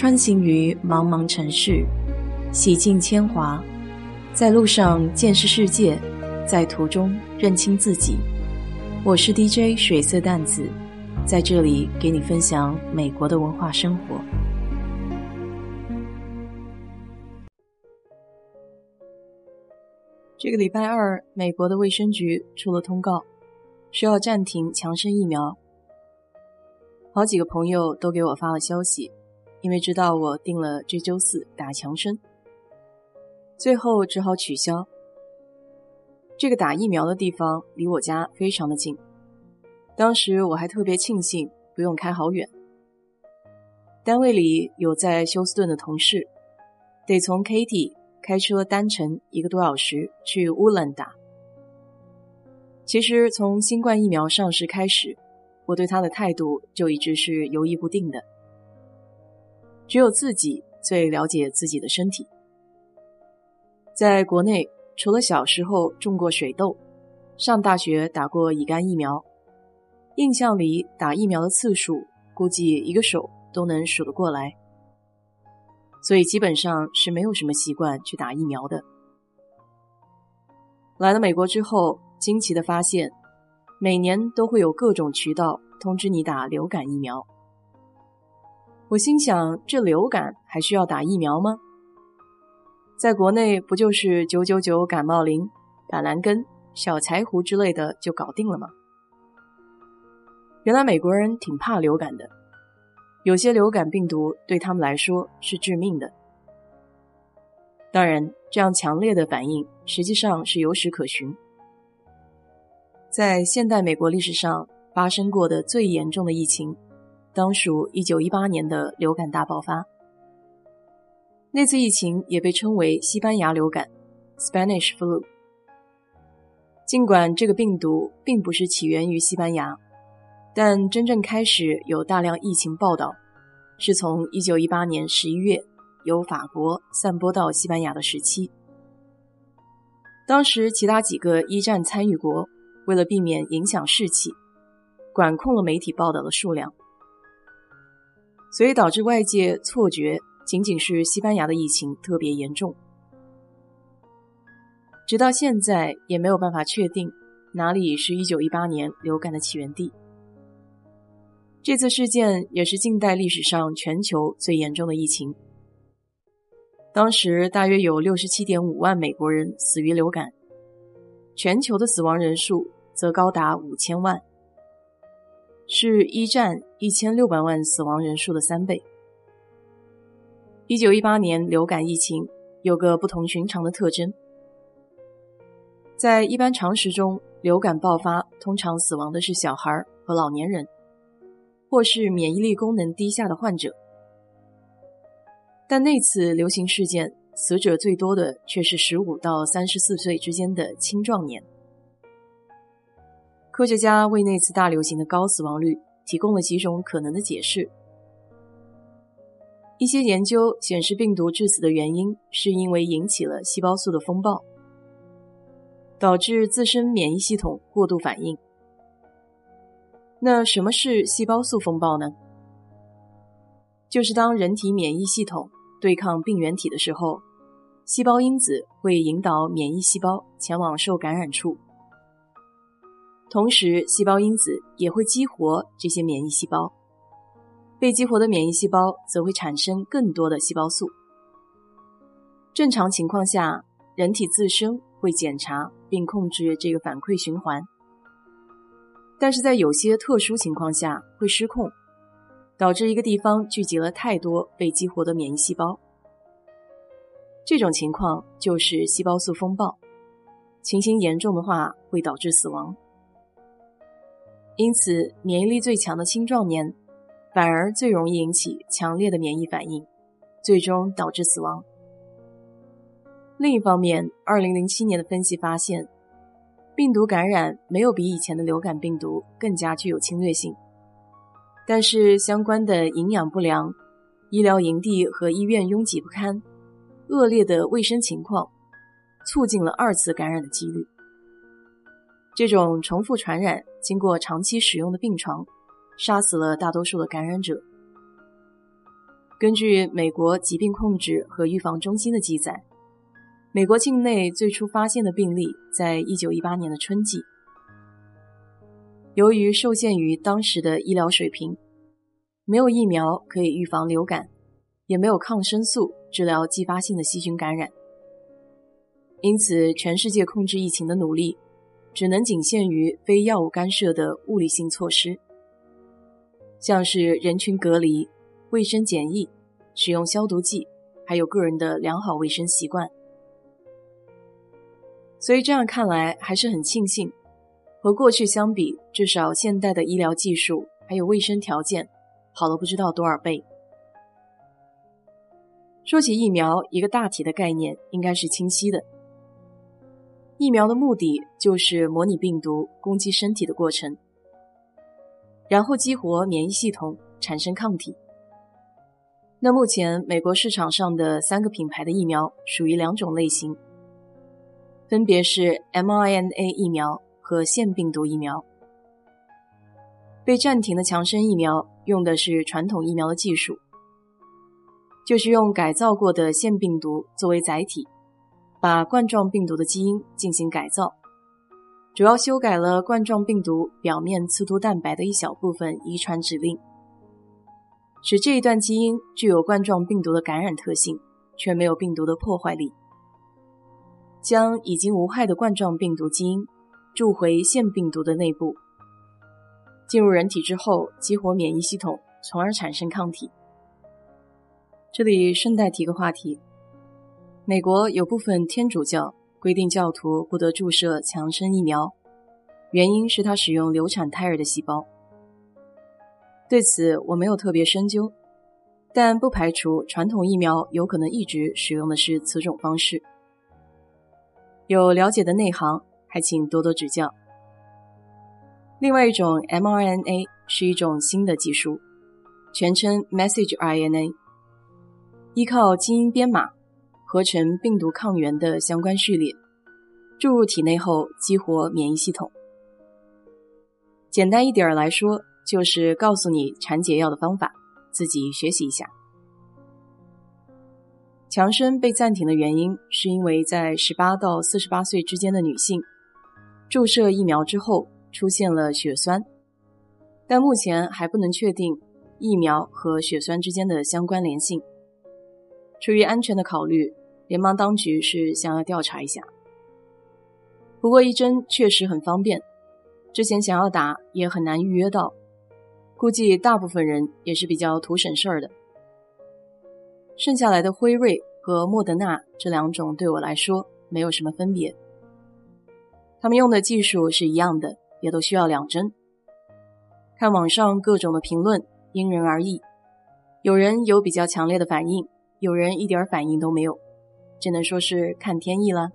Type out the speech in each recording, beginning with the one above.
穿行于茫茫城市，洗尽铅华，在路上见识世界，在途中认清自己。我是 DJ 水色淡子，在这里给你分享美国的文化生活。这个礼拜二，美国的卫生局出了通告，说要暂停强生疫苗。好几个朋友都给我发了消息。因为知道我定了这周四打强生，最后只好取消。这个打疫苗的地方离我家非常的近，当时我还特别庆幸不用开好远。单位里有在休斯顿的同事，得从 Katy 开车单程一个多小时去乌兰打。其实从新冠疫苗上市开始，我对他的态度就一直是犹豫不定的。只有自己最了解自己的身体。在国内，除了小时候中过水痘，上大学打过乙肝疫苗，印象里打疫苗的次数估计一个手都能数得过来，所以基本上是没有什么习惯去打疫苗的。来了美国之后，惊奇的发现，每年都会有各种渠道通知你打流感疫苗。我心想，这流感还需要打疫苗吗？在国内不就是九九九感冒灵、板蓝根、小柴胡之类的就搞定了吗？原来美国人挺怕流感的，有些流感病毒对他们来说是致命的。当然，这样强烈的反应实际上是有史可循，在现代美国历史上发生过的最严重的疫情。当属1918年的流感大爆发，那次疫情也被称为西班牙流感 （Spanish flu）。尽管这个病毒并不是起源于西班牙，但真正开始有大量疫情报道，是从1918年11月由法国散播到西班牙的时期。当时其他几个一战参与国为了避免影响士气，管控了媒体报道的数量。所以导致外界错觉，仅仅是西班牙的疫情特别严重。直到现在也没有办法确定哪里是一九一八年流感的起源地。这次事件也是近代历史上全球最严重的疫情。当时大约有六十七点五万美国人死于流感，全球的死亡人数则高达五千万。是一战一千六百万死亡人数的三倍。一九一八年流感疫情有个不同寻常的特征，在一般常识中，流感爆发通常死亡的是小孩和老年人，或是免疫力功能低下的患者。但那次流行事件，死者最多的却是十五到三十四岁之间的青壮年。科学家为那次大流行的高死亡率提供了几种可能的解释。一些研究显示，病毒致死的原因是因为引起了细胞素的风暴，导致自身免疫系统过度反应。那什么是细胞素风暴呢？就是当人体免疫系统对抗病原体的时候，细胞因子会引导免疫细胞前往受感染处。同时，细胞因子也会激活这些免疫细胞，被激活的免疫细胞则会产生更多的细胞素。正常情况下，人体自身会检查并控制这个反馈循环，但是在有些特殊情况下会失控，导致一个地方聚集了太多被激活的免疫细胞。这种情况就是细胞素风暴，情形严重的话会导致死亡。因此，免疫力最强的青壮年，反而最容易引起强烈的免疫反应，最终导致死亡。另一方面，2007年的分析发现，病毒感染没有比以前的流感病毒更加具有侵略性，但是相关的营养不良、医疗营地和医院拥挤不堪、恶劣的卫生情况，促进了二次感染的几率。这种重复传染。经过长期使用的病床，杀死了大多数的感染者。根据美国疾病控制和预防中心的记载，美国境内最初发现的病例在一九一八年的春季。由于受限于当时的医疗水平，没有疫苗可以预防流感，也没有抗生素治疗继发性的细菌感染，因此全世界控制疫情的努力只能仅限于非药物干涉的物理性措施，像是人群隔离。卫生检疫、使用消毒剂，还有个人的良好卫生习惯。所以这样看来，还是很庆幸，和过去相比，至少现代的医疗技术还有卫生条件好了不知道多少倍。说起疫苗，一个大体的概念应该是清晰的：疫苗的目的就是模拟病毒攻击身体的过程，然后激活免疫系统，产生抗体。那目前美国市场上的三个品牌的疫苗属于两种类型，分别是 mRNA 疫苗和腺病毒疫苗。被暂停的强生疫苗用的是传统疫苗的技术，就是用改造过的腺病毒作为载体，把冠状病毒的基因进行改造，主要修改了冠状病毒表面刺突蛋白的一小部分遗传指令。使这一段基因具有冠状病毒的感染特性，却没有病毒的破坏力。将已经无害的冠状病毒基因注回腺病毒的内部，进入人体之后激活免疫系统，从而产生抗体。这里顺带提个话题：美国有部分天主教规定教徒不得注射强生疫苗，原因是他使用流产胎儿的细胞。对此我没有特别深究，但不排除传统疫苗有可能一直使用的是此种方式。有了解的内行，还请多多指教。另外一种 mRNA 是一种新的技术，全称 Message RNA，依靠基因编码合成病毒抗原的相关序列，注入体内后激活免疫系统。简单一点来说。就是告诉你产解药的方法，自己学习一下。强生被暂停的原因，是因为在十八到四十八岁之间的女性注射疫苗之后出现了血栓，但目前还不能确定疫苗和血栓之间的相关联性。出于安全的考虑，联邦当局是想要调查一下。不过一针确实很方便，之前想要打也很难预约到。估计大部分人也是比较图省事儿的。剩下来的辉瑞和莫德纳这两种对我来说没有什么分别，他们用的技术是一样的，也都需要两针。看网上各种的评论，因人而异，有人有比较强烈的反应，有人一点反应都没有，只能说是看天意了。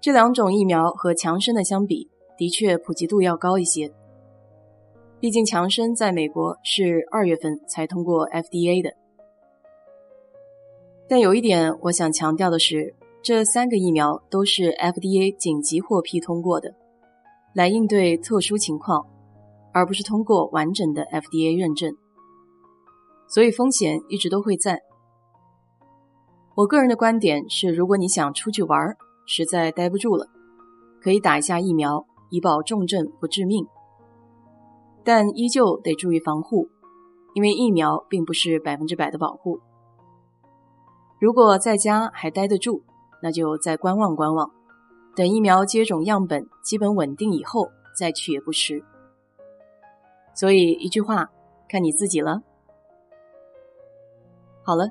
这两种疫苗和强生的相比，的确普及度要高一些。毕竟强生在美国是二月份才通过 FDA 的，但有一点我想强调的是，这三个疫苗都是 FDA 紧急获批通过的，来应对特殊情况，而不是通过完整的 FDA 认证，所以风险一直都会在。我个人的观点是，如果你想出去玩，实在待不住了，可以打一下疫苗，以保重症不致命。但依旧得注意防护，因为疫苗并不是百分之百的保护。如果在家还待得住，那就再观望观望，等疫苗接种样本基本稳定以后再去也不迟。所以一句话，看你自己了。好了，